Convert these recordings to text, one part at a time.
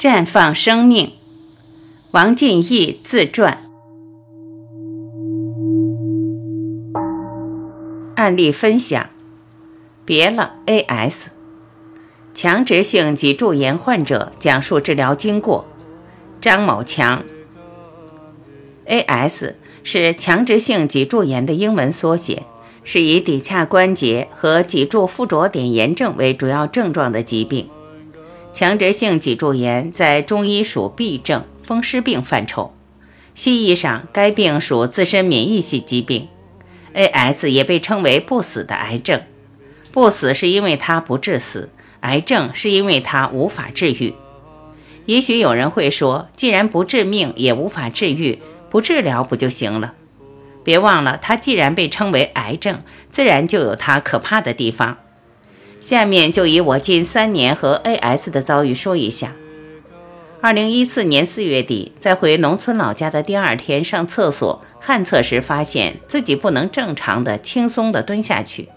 绽放生命，王进义自传。案例分享：别了，AS，强直性脊柱炎患者讲述治疗经过。张某强，AS 是强直性脊柱炎的英文缩写，是以骶髂关节和脊柱附着点炎症为主要症状的疾病。强直性脊柱炎在中医属痹症、风湿病范畴，西医上该病属自身免疫系疾病。AS 也被称为不死的癌症，不死是因为它不致死，癌症是因为它无法治愈。也许有人会说，既然不致命也无法治愈，不治疗不就行了？别忘了，它既然被称为癌症，自然就有它可怕的地方。下面就以我近三年和 AS 的遭遇说一下。二零一四年四月底，在回农村老家的第二天上厕所旱厕时，发现自己不能正常的、轻松的蹲下去，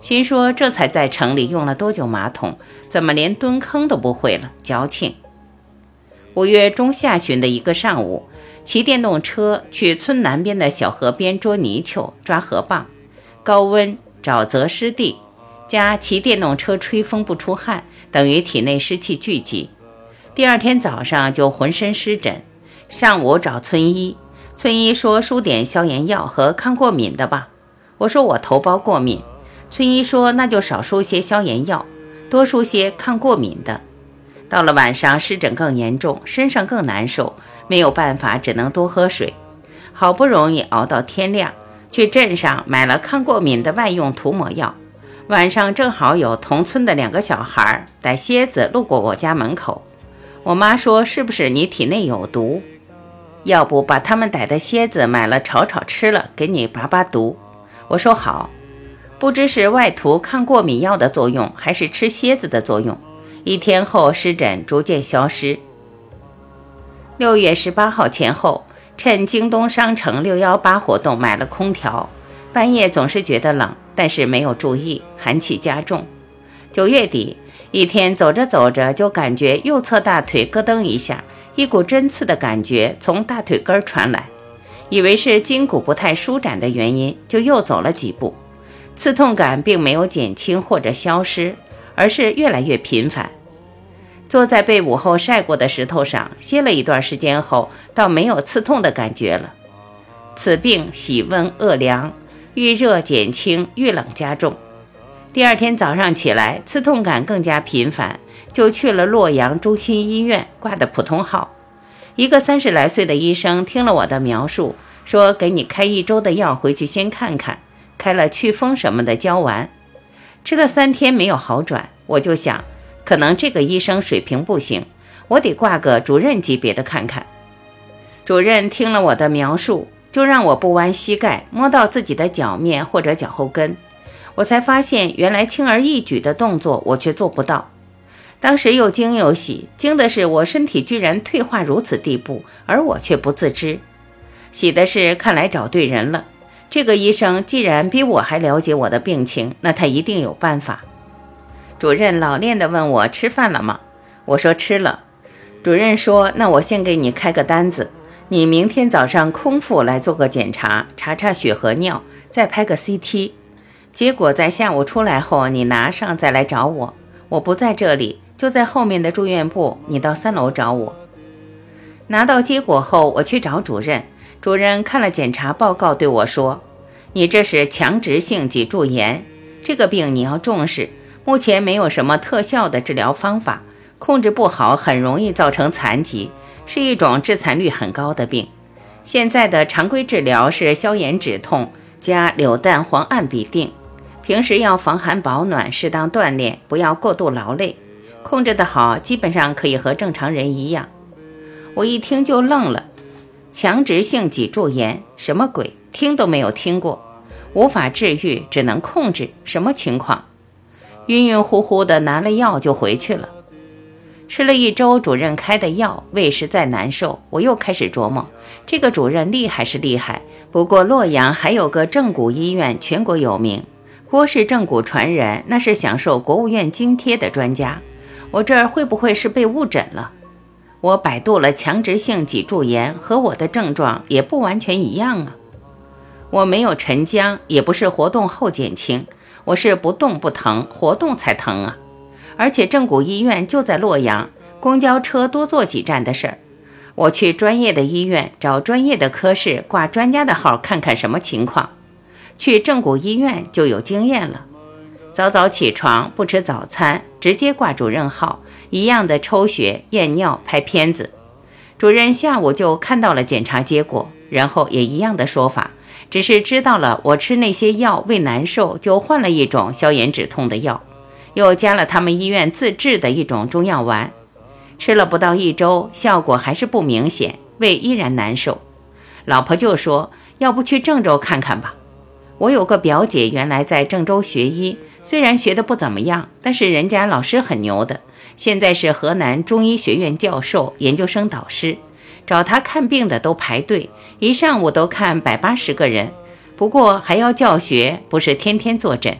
心说这才在城里用了多久马桶，怎么连蹲坑都不会了？矫情。五月中下旬的一个上午，骑电动车去村南边的小河边捉泥鳅、抓河蚌，高温、沼泽湿地。加骑电动车吹风不出汗，等于体内湿气聚集。第二天早上就浑身湿疹，上午找村医，村医说输点消炎药和抗过敏的吧。我说我头孢过敏，村医说那就少输些消炎药，多输些抗过敏的。到了晚上湿疹更严重，身上更难受，没有办法，只能多喝水。好不容易熬到天亮，去镇上买了抗过敏的外用涂抹药。晚上正好有同村的两个小孩逮蝎子路过我家门口，我妈说：“是不是你体内有毒？要不把他们逮的蝎子买了炒炒吃了，给你拔拔毒？”我说好。不知是外涂抗过敏药的作用，还是吃蝎子的作用，一天后湿疹逐渐消失。六月十八号前后，趁京东商城六幺八活动买了空调。半夜总是觉得冷，但是没有注意，寒气加重。九月底一天走着走着，就感觉右侧大腿咯噔一下，一股针刺的感觉从大腿根儿传来，以为是筋骨不太舒展的原因，就又走了几步。刺痛感并没有减轻或者消失，而是越来越频繁。坐在被午后晒过的石头上歇了一段时间后，倒没有刺痛的感觉了。此病喜温恶凉。遇热减轻，遇冷加重。第二天早上起来，刺痛感更加频繁，就去了洛阳中心医院挂的普通号。一个三十来岁的医生听了我的描述，说给你开一周的药回去先看看，开了祛风什么的胶丸，吃了三天没有好转，我就想，可能这个医生水平不行，我得挂个主任级别的看看。主任听了我的描述。就让我不弯膝盖摸到自己的脚面或者脚后跟，我才发现原来轻而易举的动作我却做不到。当时又惊又喜，惊的是我身体居然退化如此地步，而我却不自知；喜的是看来找对人了。这个医生既然比我还了解我的病情，那他一定有办法。主任老练地问我吃饭了吗？我说吃了。主任说：“那我先给你开个单子。”你明天早上空腹来做个检查，查查血和尿，再拍个 CT。结果在下午出来后，你拿上再来找我。我不在这里，就在后面的住院部，你到三楼找我。拿到结果后，我去找主任。主任看了检查报告，对我说：“你这是强直性脊柱炎，这个病你要重视。目前没有什么特效的治疗方法，控制不好很容易造成残疾。”是一种致残率很高的病。现在的常规治疗是消炎止痛加柳蛋黄胺吡啶。平时要防寒保暖，适当锻炼，不要过度劳累。控制得好，基本上可以和正常人一样。我一听就愣了，强直性脊柱炎什么鬼？听都没有听过。无法治愈，只能控制，什么情况？晕晕乎乎的，拿了药就回去了。吃了一周主任开的药，胃实在难受。我又开始琢磨，这个主任厉害是厉害，不过洛阳还有个正骨医院，全国有名，郭氏正骨传人，那是享受国务院津贴的专家。我这儿会不会是被误诊了？我百度了强直性脊柱炎，和我的症状也不完全一样啊。我没有沉僵，也不是活动后减轻，我是不动不疼，活动才疼啊。而且正骨医院就在洛阳，公交车多坐几站的事儿。我去专业的医院找专业的科室挂专家的号，看看什么情况。去正骨医院就有经验了，早早起床，不吃早餐，直接挂主任号，一样的抽血、验尿、拍片子。主任下午就看到了检查结果，然后也一样的说法，只是知道了我吃那些药胃难受，就换了一种消炎止痛的药，又加了他们医院自制的一种中药丸，吃了不到一周，效果还是不明显，胃依然难受。老婆就说：“要不去郑州看看吧。”我有个表姐，原来在郑州学医，虽然学的不怎么样，但是人家老师很牛的，现在是河南中医学院教授、研究生导师，找他看病的都排队，一上午都看百八十个人，不过还要教学，不是天天坐诊，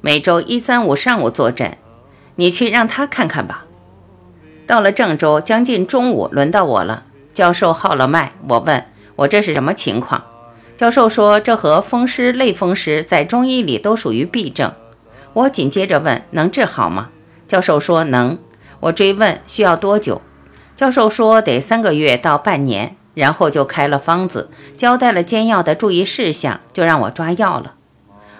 每周一三五上午坐诊，你去让他看看吧。到了郑州，将近中午，轮到我了，教授号了脉，我问我这是什么情况？教授说：“这和风湿、类风湿在中医里都属于痹症。”我紧接着问：“能治好吗？”教授说：“能。”我追问：“需要多久？”教授说：“得三个月到半年。”然后就开了方子，交代了煎药的注意事项，就让我抓药了。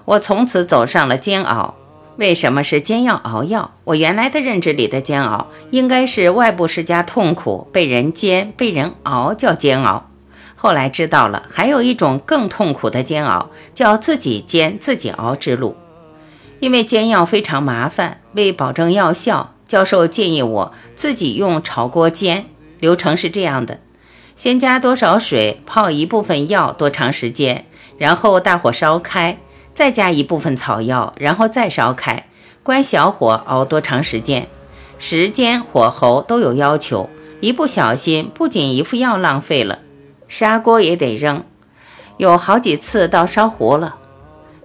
我从此走上了煎熬。为什么是煎药熬药？我原来的认知里的煎熬，应该是外部施加痛苦，被人煎、被人熬叫煎熬。后来知道了，还有一种更痛苦的煎熬，叫自己煎自己熬之路。因为煎药非常麻烦，为保证药效，教授建议我自己用炒锅煎。流程是这样的：先加多少水泡一部分药多长时间，然后大火烧开，再加一部分草药，然后再烧开，关小火熬多长时间，时间火候都有要求，一不小心不仅一副药浪费了。砂锅也得扔，有好几次到烧糊了。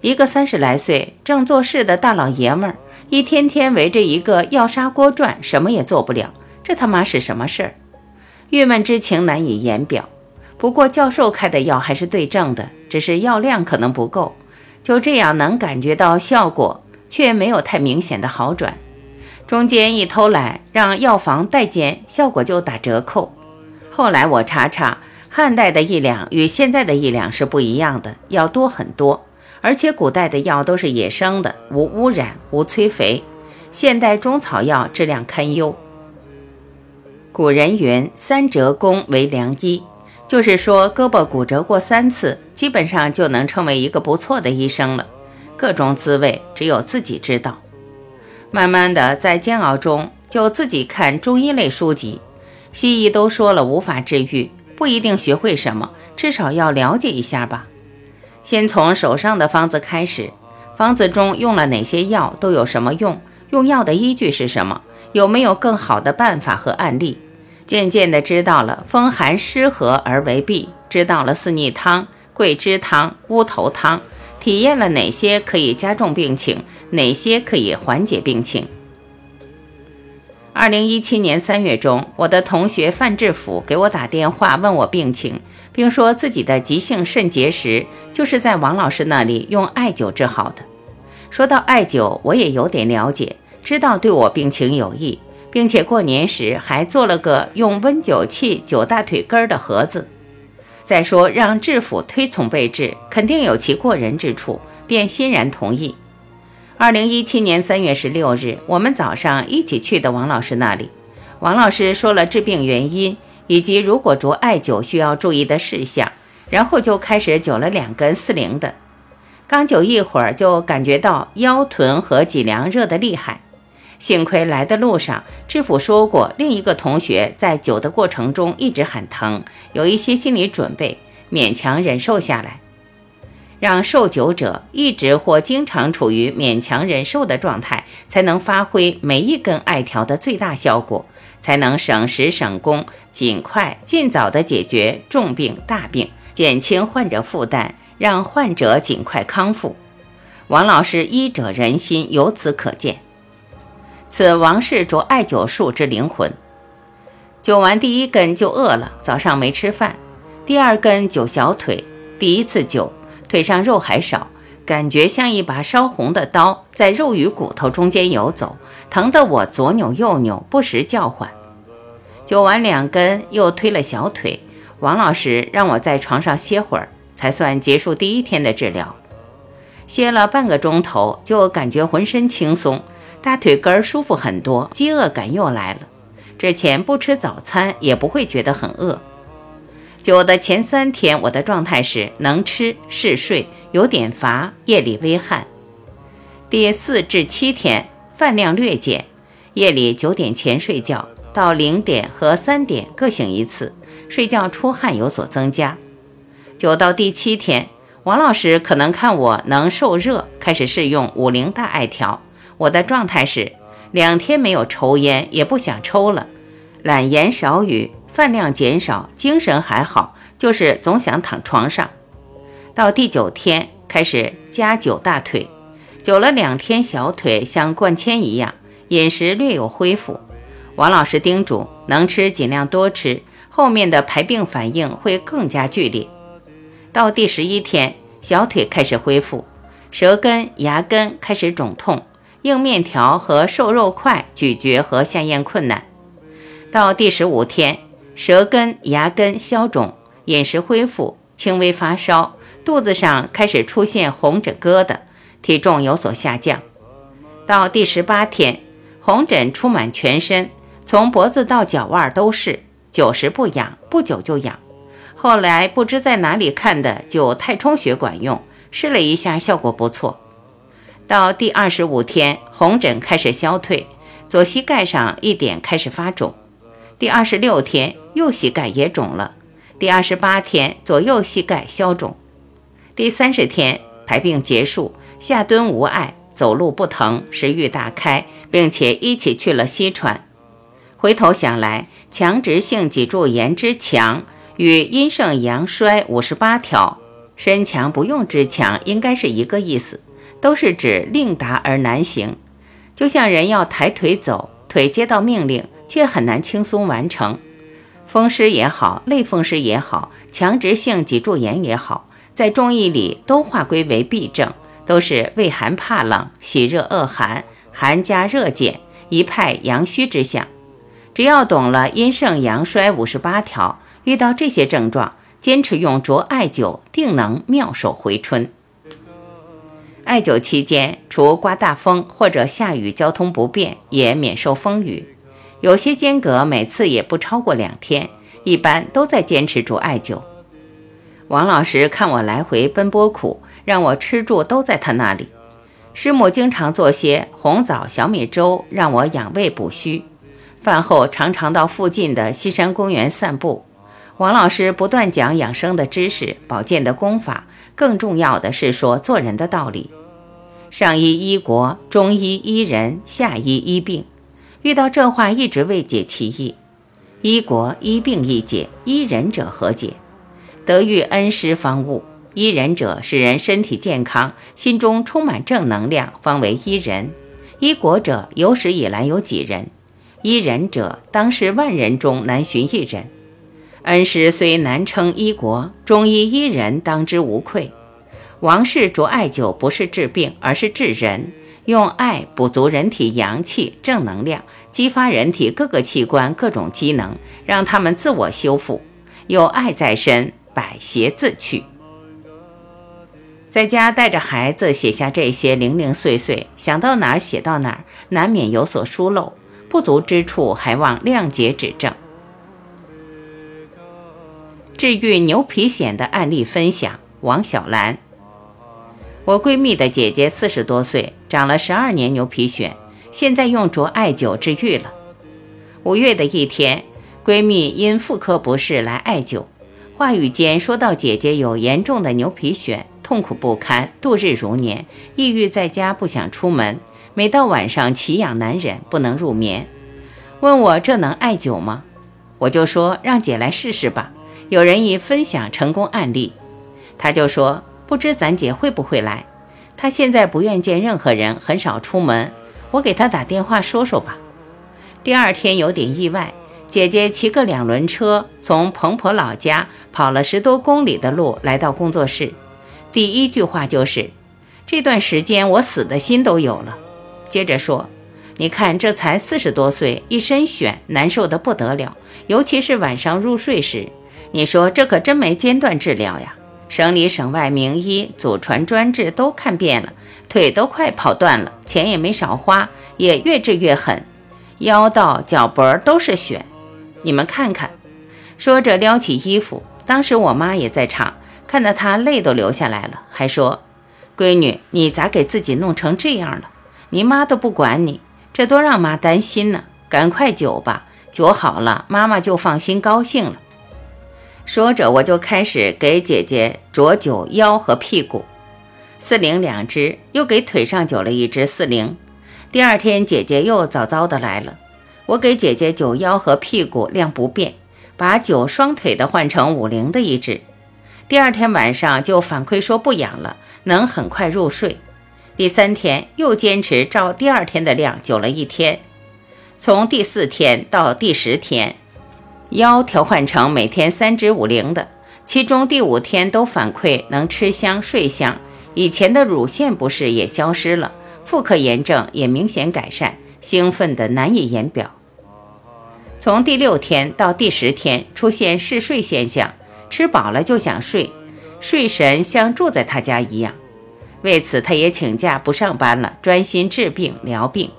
一个三十来岁正做事的大老爷们儿，一天天围着一个药砂锅转，什么也做不了。这他妈是什么事儿？郁闷之情难以言表。不过教授开的药还是对症的，只是药量可能不够。就这样能感觉到效果，却没有太明显的好转。中间一偷懒，让药房代煎，效果就打折扣。后来我查查。汉代的一两与现在的一两是不一样的，要多很多。而且古代的药都是野生的，无污染、无催肥。现代中草药质量堪忧。古人云：“三折功为良医”，就是说胳膊骨折过三次，基本上就能成为一个不错的医生了。各种滋味只有自己知道。慢慢的，在煎熬中，就自己看中医类书籍。西医都说了无法治愈。不一定学会什么，至少要了解一下吧。先从手上的方子开始，方子中用了哪些药，都有什么用？用药的依据是什么？有没有更好的办法和案例？渐渐的知道了风寒湿和而为痹，知道了四逆汤、桂枝汤、乌头汤，体验了哪些可以加重病情，哪些可以缓解病情。二零一七年三月中，我的同学范志甫给我打电话问我病情，并说自己的急性肾结石就是在王老师那里用艾灸治好的。说到艾灸，我也有点了解，知道对我病情有益，并且过年时还做了个用温灸器灸大腿根儿的盒子。再说让志甫推崇备至，肯定有其过人之处，便欣然同意。二零一七年三月十六日，我们早上一起去的王老师那里。王老师说了治病原因，以及如果着艾灸需要注意的事项，然后就开始灸了两根四零的。刚灸一会儿，就感觉到腰臀和脊梁热得厉害。幸亏来的路上，知府说过，另一个同学在灸的过程中一直很疼，有一些心理准备，勉强忍受下来。让受灸者一直或经常处于勉强忍受的状态，才能发挥每一根艾条的最大效果，才能省时省工，尽快尽早的解决重病大病，减轻患者负担，让患者尽快康复。王老师医者仁心，由此可见。此王氏着艾灸术之灵魂。灸完第一根就饿了，早上没吃饭。第二根灸小腿，第一次灸腿上肉还少，感觉像一把烧红的刀在肉与骨头中间游走，疼得我左扭右扭，不时叫唤。灸完两根，又推了小腿。王老师让我在床上歇会儿，才算结束第一天的治疗。歇了半个钟头，就感觉浑身轻松，大腿根儿舒服很多，饥饿感又来了。之前不吃早餐也不会觉得很饿。灸的前三天，我的状态是能吃、嗜睡、有点乏，夜里微汗。第四至七天，饭量略减，夜里九点前睡觉。到零点和三点各醒一次，睡觉出汗有所增加。九到第七天，王老师可能看我能受热，开始试用五零大艾条。我的状态是两天没有抽烟，也不想抽了，懒言少语，饭量减少，精神还好，就是总想躺床上。到第九天开始加灸大腿，灸了两天，小腿像灌铅一样，饮食略有恢复。王老师叮嘱，能吃尽量多吃，后面的排病反应会更加剧烈。到第十一天，小腿开始恢复，舌根、牙根开始肿痛，硬面条和瘦肉块咀嚼和下咽困难。到第十五天，舌根、牙根消肿，饮食恢复，轻微发烧，肚子上开始出现红疹疙瘩，体重有所下降。到第十八天，红疹出满全身。从脖子到脚腕都是，久时不痒，不久就痒。后来不知在哪里看的，就太冲穴管用，试了一下，效果不错。到第二十五天，红疹开始消退，左膝盖上一点开始发肿。第二十六天，右膝盖也肿了。第二十八天，左右膝盖消肿。第三十天，排病结束，下蹲无碍，走路不疼，食欲大开，并且一起去了西川。回头想来，强直性脊柱炎之强与阴盛阳衰五十八条身强不用之强应该是一个意思，都是指令达而难行。就像人要抬腿走，腿接到命令却很难轻松完成。风湿也好，类风湿也好，强直性脊柱炎也好，在中医里都划归为痹症，都是畏寒怕冷、喜热恶寒、寒加热减，一派阳虚之象。只要懂了阴盛阳衰五十八条，遇到这些症状，坚持用灼艾灸，定能妙手回春。艾灸期间，除刮大风或者下雨交通不便，也免受风雨。有些间隔每次也不超过两天，一般都在坚持住艾灸。王老师看我来回奔波苦，让我吃住都在他那里。师母经常做些红枣小米粥，让我养胃补虚。饭后常常到附近的西山公园散步，王老师不断讲养生的知识、保健的功法，更重要的是说做人的道理。上医医国，中医医人，下医医病。遇到这话一直未解其意。医国医病易解，医人者何解？得遇恩师方悟。医人者使人身体健康，心中充满正能量，方为医人。医国者有史以来有几人？医人者，当是万人中难寻一人。恩师虽难称医国，中医医人当之无愧。王氏着艾灸不是治病，而是治人，用艾补足人体阳气、正能量，激发人体各个器官各种机能，让他们自我修复。有爱在身，百邪自去。在家带着孩子写下这些零零碎碎，想到哪儿写到哪儿，难免有所疏漏。不足之处，还望谅解指正。治愈牛皮癣的案例分享：王小兰，我闺蜜的姐姐四十多岁，长了十二年牛皮癣，现在用着艾灸治愈了。五月的一天，闺蜜因妇科不适来艾灸，话语间说到姐姐有严重的牛皮癣，痛苦不堪，度日如年，抑郁在家，不想出门。每到晚上奇痒难忍，不能入眠，问我这能艾灸吗？我就说让姐来试试吧。有人已分享成功案例，他就说不知咱姐会不会来。她现在不愿见任何人，很少出门。我给她打电话说说吧。第二天有点意外，姐姐骑个两轮车，从彭婆老家跑了十多公里的路来到工作室，第一句话就是：“这段时间我死的心都有了。”接着说：“你看，这才四十多岁，一身癣，难受的不得了，尤其是晚上入睡时。你说这可真没间断治疗呀！省里省外名医、祖传专治都看遍了，腿都快跑断了，钱也没少花，也越治越狠，腰到脚脖都是癣。”你们看看，说着撩起衣服。当时我妈也在场，看得她泪都流下来了，还说：“闺女，你咋给自己弄成这样了？你妈都不管你，这多让妈担心呢。赶快灸吧，灸好了，妈妈就放心高兴了。”说着，我就开始给姐姐酌酒腰和屁股，四零两只，又给腿上灸了一支四零。第二天，姐姐又早早的来了。我给姐姐灸腰和屁股量不变，把灸双腿的换成五零的一支。第二天晚上就反馈说不痒了，能很快入睡。第三天又坚持照第二天的量灸了一天。从第四天到第十天，腰调换成每天三支五零的，其中第五天都反馈能吃香睡香，以前的乳腺不适也消失了，妇科炎症也明显改善。兴奋的难以言表。从第六天到第十天出现嗜睡现象，吃饱了就想睡，睡神像住在他家一样。为此，他也请假不上班了，专心治病疗病。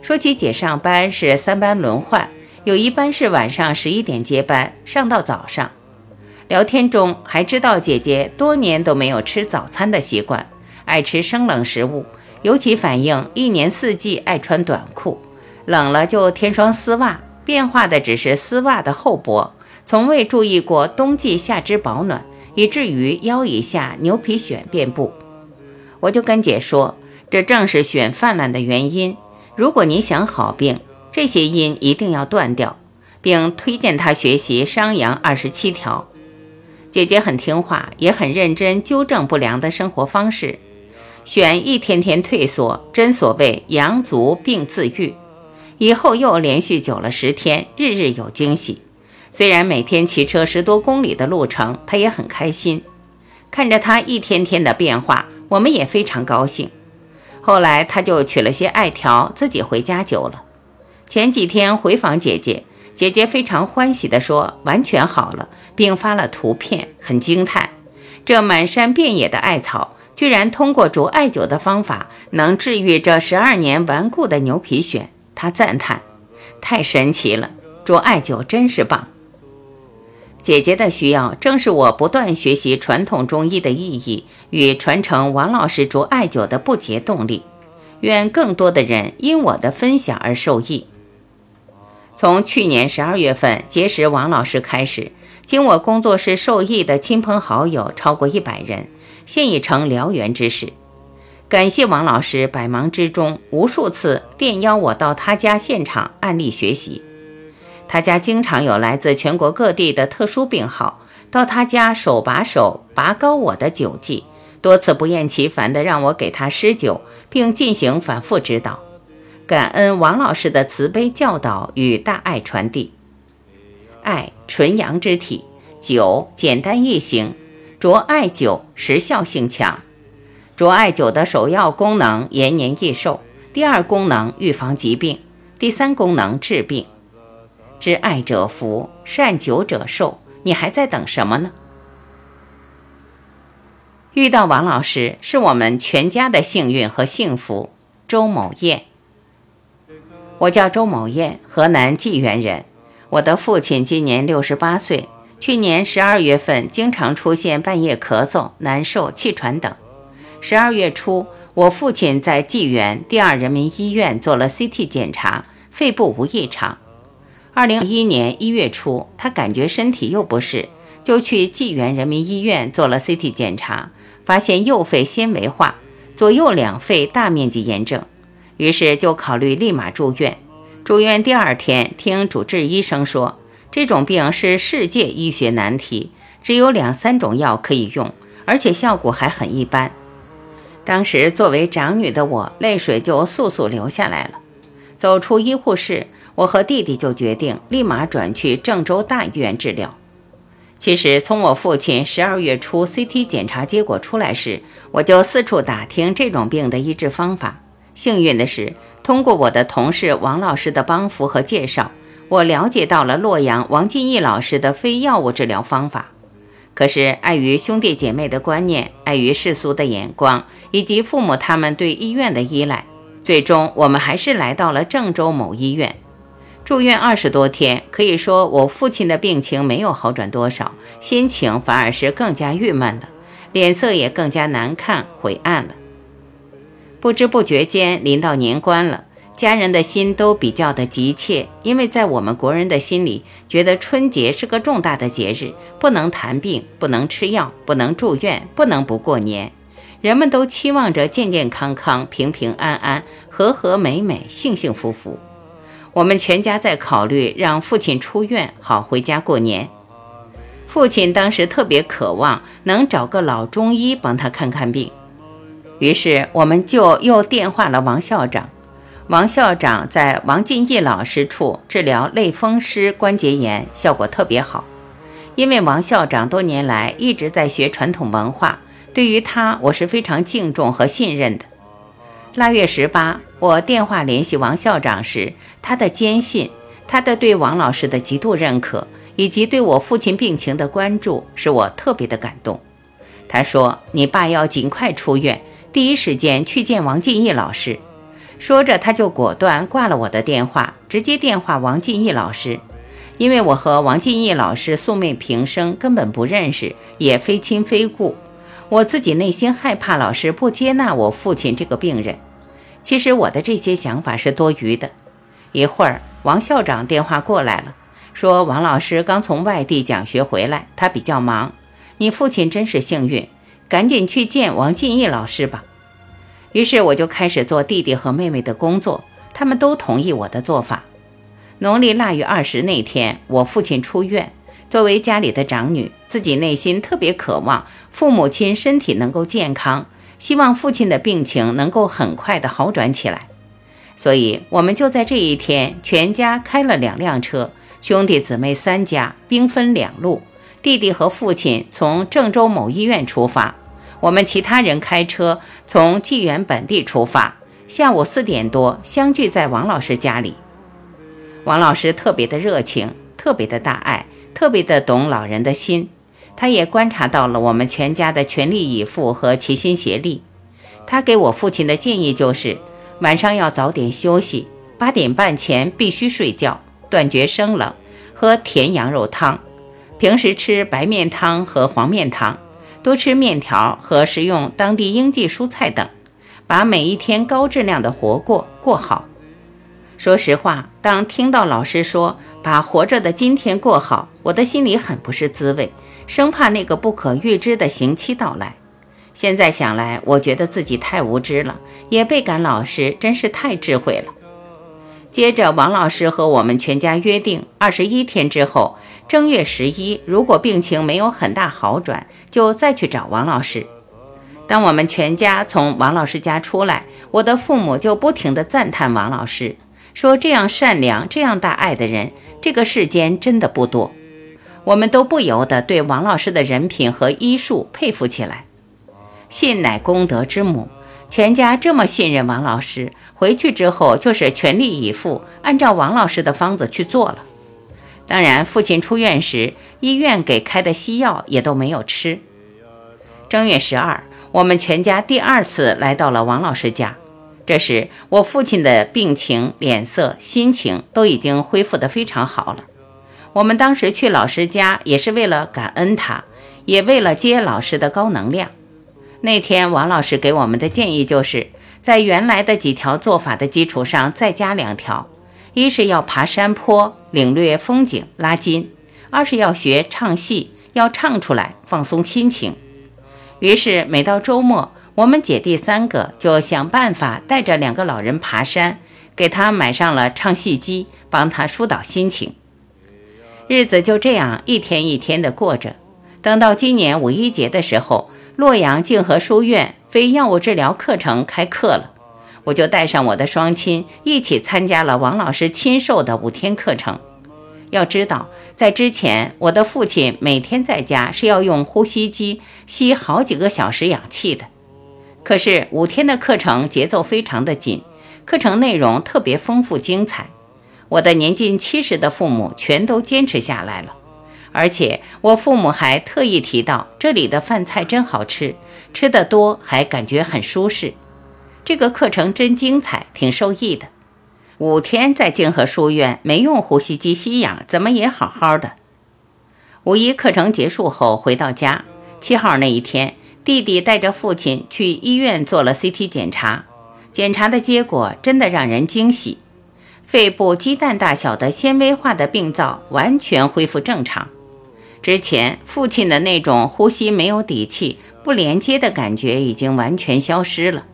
说起姐上班是三班轮换，有一班是晚上十一点接班，上到早上。聊天中还知道姐姐多年都没有吃早餐的习惯，爱吃生冷食物。尤其反映一年四季爱穿短裤，冷了就添双丝袜，变化的只是丝袜的厚薄，从未注意过冬季下肢保暖，以至于腰以下牛皮癣遍布。我就跟姐说，这正是癣泛滥的原因。如果你想好病，这些因一定要断掉，并推荐她学习商阳二十七条。姐姐很听话，也很认真纠正不良的生活方式。选一天天退缩，真所谓阳足病自愈。以后又连续灸了十天，日日有惊喜。虽然每天骑车十多公里的路程，他也很开心。看着他一天天的变化，我们也非常高兴。后来他就取了些艾条，自己回家灸了。前几天回访姐姐，姐姐非常欢喜地说：“完全好了，并发了图片，很惊叹。这满山遍野的艾草。”居然通过逐艾灸的方法能治愈这十二年顽固的牛皮癣，他赞叹：“太神奇了，逐艾灸真是棒。”姐姐的需要正是我不断学习传统中医的意义与传承王老师逐艾灸的不竭动力。愿更多的人因我的分享而受益。从去年十二月份结识王老师开始，经我工作室受益的亲朋好友超过一百人。现已成燎原之势，感谢王老师百忙之中无数次电邀我到他家现场案例学习。他家经常有来自全国各地的特殊病号到他家手把手拔高我的酒技，多次不厌其烦地让我给他施酒，并进行反复指导。感恩王老师的慈悲教导与大爱传递。爱纯阳之体，灸简单易行。着艾灸时效性强，着艾灸的首要功能延年益寿，第二功能预防疾病，第三功能治病。知艾者福，善灸者寿。你还在等什么呢？遇到王老师是我们全家的幸运和幸福。周某燕，我叫周某燕，河南济源人。我的父亲今年六十八岁。去年十二月份，经常出现半夜咳嗽、难受、气喘等。十二月初，我父亲在济源第二人民医院做了 CT 检查，肺部无异常。二零一一年一月初，他感觉身体又不适，就去济源人民医院做了 CT 检查，发现右肺纤维化，左右两肺大面积炎症，于是就考虑立马住院。住院第二天，听主治医生说。这种病是世界医学难题，只有两三种药可以用，而且效果还很一般。当时作为长女的我，泪水就簌簌流下来了。走出医护室，我和弟弟就决定立马转去郑州大医院治疗。其实，从我父亲十二月初 CT 检查结果出来时，我就四处打听这种病的医治方法。幸运的是，通过我的同事王老师的帮扶和介绍，我了解到了洛阳王进义老师的非药物治疗方法。可是，碍于兄弟姐妹的观念，碍于世俗的眼光，以及父母他们对医院的依赖，最终我们还是来到了郑州某医院。住院二十多天，可以说我父亲的病情没有好转多少，心情反而是更加郁闷了，脸色也更加难看灰暗了。不知不觉间，临到年关了，家人的心都比较的急切，因为在我们国人的心里，觉得春节是个重大的节日，不能谈病，不能吃药，不能住院，不能不过年，人们都期望着健健康康、平平安安、和和美美、幸幸福福。我们全家在考虑让父亲出院，好回家过年。父亲当时特别渴望能找个老中医帮他看看病，于是我们就又电话了王校长。王校长在王进义老师处治疗类风湿关节炎，效果特别好。因为王校长多年来一直在学传统文化，对于他我是非常敬重和信任的。腊月十八，我电话联系王校长时，他的坚信，他的对王老师的极度认可，以及对我父亲病情的关注，使我特别的感动。他说：“你爸要尽快出院，第一时间去见王进义老师。”说着，他就果断挂了我的电话，直接电话王进义老师。因为我和王进义老师素昧平生，根本不认识，也非亲非故。我自己内心害怕老师不接纳我父亲这个病人，其实我的这些想法是多余的。一会儿，王校长电话过来了，说王老师刚从外地讲学回来，他比较忙。你父亲真是幸运，赶紧去见王进义老师吧。于是我就开始做弟弟和妹妹的工作，他们都同意我的做法。农历腊月二十那天，我父亲出院。作为家里的长女，自己内心特别渴望父母亲身体能够健康，希望父亲的病情能够很快的好转起来。所以，我们就在这一天，全家开了两辆车，兄弟姊妹三家兵分两路，弟弟和父亲从郑州某医院出发，我们其他人开车从济源本地出发，下午四点多相聚在王老师家里。王老师特别的热情，特别的大爱。特别的懂老人的心，他也观察到了我们全家的全力以赴和齐心协力。他给我父亲的建议就是，晚上要早点休息，八点半前必须睡觉，断绝生冷，喝甜羊肉汤，平时吃白面汤和黄面汤，多吃面条和食用当地应季蔬菜等，把每一天高质量的活过过好。说实话，当听到老师说把活着的今天过好，我的心里很不是滋味，生怕那个不可预知的刑期到来。现在想来，我觉得自己太无知了，也倍感老师真是太智慧了。接着，王老师和我们全家约定，二十一天之后，正月十一，如果病情没有很大好转，就再去找王老师。当我们全家从王老师家出来，我的父母就不停地赞叹王老师。说这样善良、这样大爱的人，这个世间真的不多。我们都不由得对王老师的人品和医术佩服起来。信乃功德之母，全家这么信任王老师，回去之后就是全力以赴，按照王老师的方子去做了。当然，父亲出院时，医院给开的西药也都没有吃。正月十二，我们全家第二次来到了王老师家。这时，我父亲的病情、脸色、心情都已经恢复得非常好了。我们当时去老师家，也是为了感恩他，也为了接老师的高能量。那天，王老师给我们的建议就是，在原来的几条做法的基础上再加两条：一是要爬山坡，领略风景，拉筋；二是要学唱戏，要唱出来，放松心情。于是，每到周末。我们姐弟三个就想办法带着两个老人爬山，给他买上了唱戏机，帮他疏导心情。日子就这样一天一天的过着。等到今年五一节的时候，洛阳静和书院非药物治疗课程开课了。我就带上我的双亲一起参加了王老师亲授的五天课程。要知道，在之前，我的父亲每天在家是要用呼吸机吸好几个小时氧气的。可是五天的课程节奏非常的紧，课程内容特别丰富精彩。我的年近七十的父母全都坚持下来了，而且我父母还特意提到这里的饭菜真好吃，吃得多还感觉很舒适。这个课程真精彩，挺受益的。五天在静和书院没用呼吸机吸氧，怎么也好好的。五一课程结束后回到家，七号那一天，弟弟带着父亲去医院做了 CT 检查，检查的结果真的让人惊喜，肺部鸡蛋大小的纤维化的病灶完全恢复正常。之前父亲的那种呼吸没有底气、不连接的感觉已经完全消失了。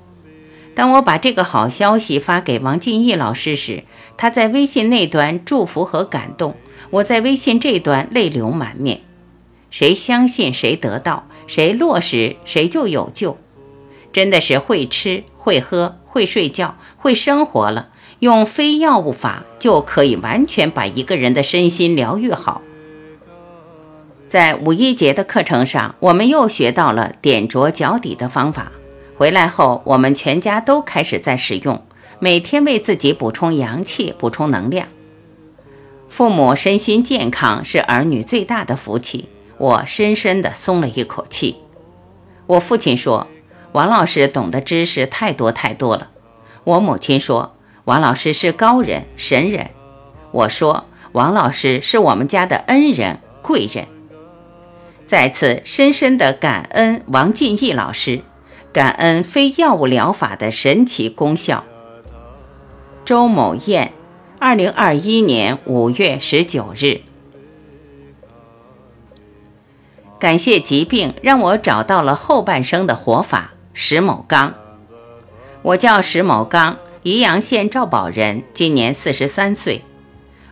当我把这个好消息发给王进义老师时，他在微信那端祝福和感动，我在微信这端泪流满面。谁相信谁得到，谁落实谁就有救。真的是会吃会喝会睡觉会生活了，用非药物法就可以完全把一个人的身心疗愈好。在五一节的课程上，我们又学到了点着脚底的方法。回来后，我们全家都开始在使用，每天为自己补充阳气、补充能量。父母身心健康是儿女最大的福气，我深深地松了一口气。我父亲说：“王老师懂得知识太多太多了。”我母亲说：“王老师是高人、神人。”我说：“王老师是我们家的恩人、贵人。”再次深深地感恩王进义老师。感恩非药物疗法的神奇功效。周某燕，二零二一年五月十九日。感谢疾病让我找到了后半生的活法。石某刚，我叫石某刚，宜阳县赵堡人，今年四十三岁。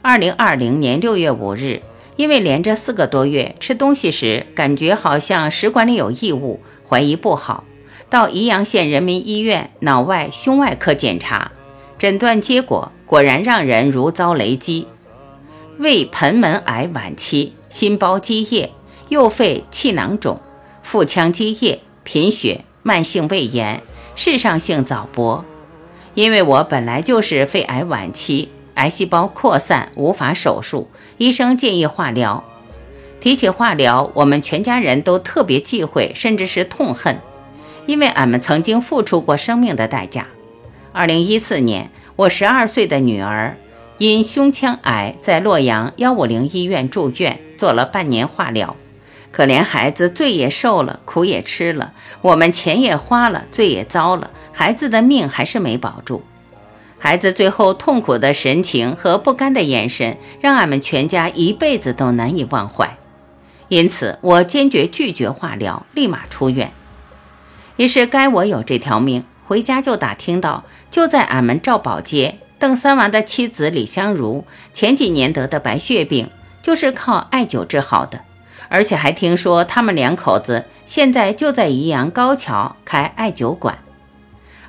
二零二零年六月五日，因为连着四个多月吃东西时感觉好像食管里有异物，怀疑不好。到宜阳县人民医院脑外胸外科检查，诊断结果果然让人如遭雷击：胃盆门癌晚期，心包积液，右肺气囊肿，腹腔积液，贫血，慢性胃炎，室上性早搏。因为我本来就是肺癌晚期，癌细胞扩散无法手术，医生建议化疗。提起化疗，我们全家人都特别忌讳，甚至是痛恨。因为俺们曾经付出过生命的代价。二零一四年，我十二岁的女儿因胸腔癌在洛阳幺五零医院住院，做了半年化疗。可怜孩子，罪也受了，苦也吃了，我们钱也花了，罪也遭了，孩子的命还是没保住。孩子最后痛苦的神情和不甘的眼神，让俺们全家一辈子都难以忘怀。因此，我坚决拒绝化疗，立马出院。也是该我有这条命，回家就打听到，就在俺们赵宝街，邓三娃的妻子李香如前几年得的白血病，就是靠艾灸治好的，而且还听说他们两口子现在就在宜阳高桥开艾灸馆。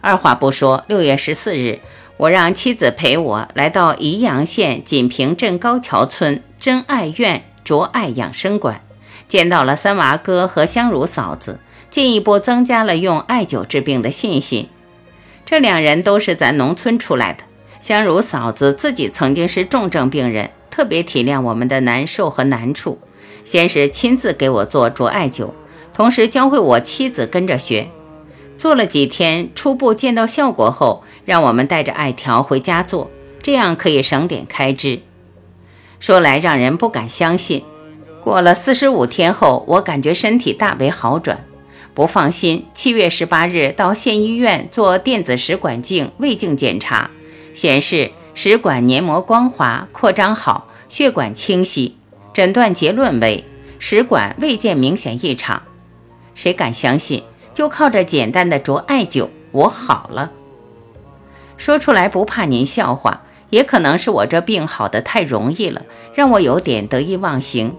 二话不说，六月十四日，我让妻子陪我来到宜阳县锦屏镇高桥村真爱院卓爱养生馆，见到了三娃哥和香如嫂子。进一步增加了用艾灸治病的信心。这两人都是咱农村出来的，香如嫂子自己曾经是重症病人，特别体谅我们的难受和难处。先是亲自给我做卓艾灸，同时教会我妻子跟着学。做了几天，初步见到效果后，让我们带着艾条回家做，这样可以省点开支。说来让人不敢相信，过了四十五天后，我感觉身体大为好转。不放心，七月十八日到县医院做电子食管镜、胃镜检查，显示食管黏膜光滑、扩张好，血管清晰。诊断结论为食管未见明显异常。谁敢相信？就靠着简单的卓艾灸，我好了。说出来不怕您笑话，也可能是我这病好的太容易了，让我有点得意忘形。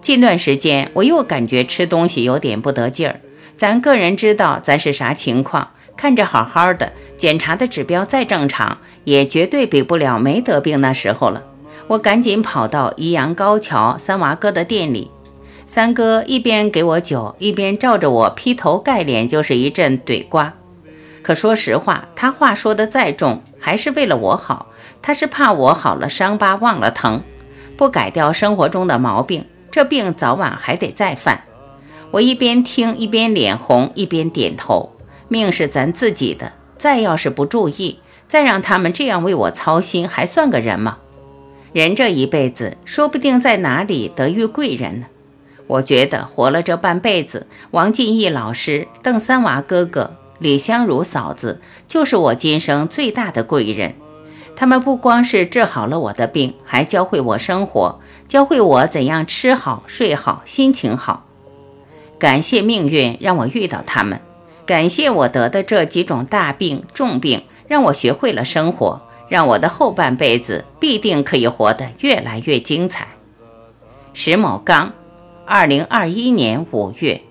近段时间我又感觉吃东西有点不得劲儿。咱个人知道咱是啥情况，看着好好的，检查的指标再正常，也绝对比不了没得病那时候了。我赶紧跑到宜阳高桥三娃哥的店里，三哥一边给我酒，一边照着我劈头盖脸就是一阵怼瓜。可说实话，他话说的再重，还是为了我好。他是怕我好了伤疤忘了疼，不改掉生活中的毛病，这病早晚还得再犯。我一边听一边脸红，一边点头。命是咱自己的，再要是不注意，再让他们这样为我操心，还算个人吗？人这一辈子，说不定在哪里得遇贵人呢。我觉得活了这半辈子，王进义老师、邓三娃哥哥、李香茹嫂子，就是我今生最大的贵人。他们不光是治好了我的病，还教会我生活，教会我怎样吃好、睡好、心情好。感谢命运让我遇到他们。感谢我得的这几种大病重病，让我学会了生活，让我的后半辈子必定可以活得越来越精彩。石某刚，二零二一年五月。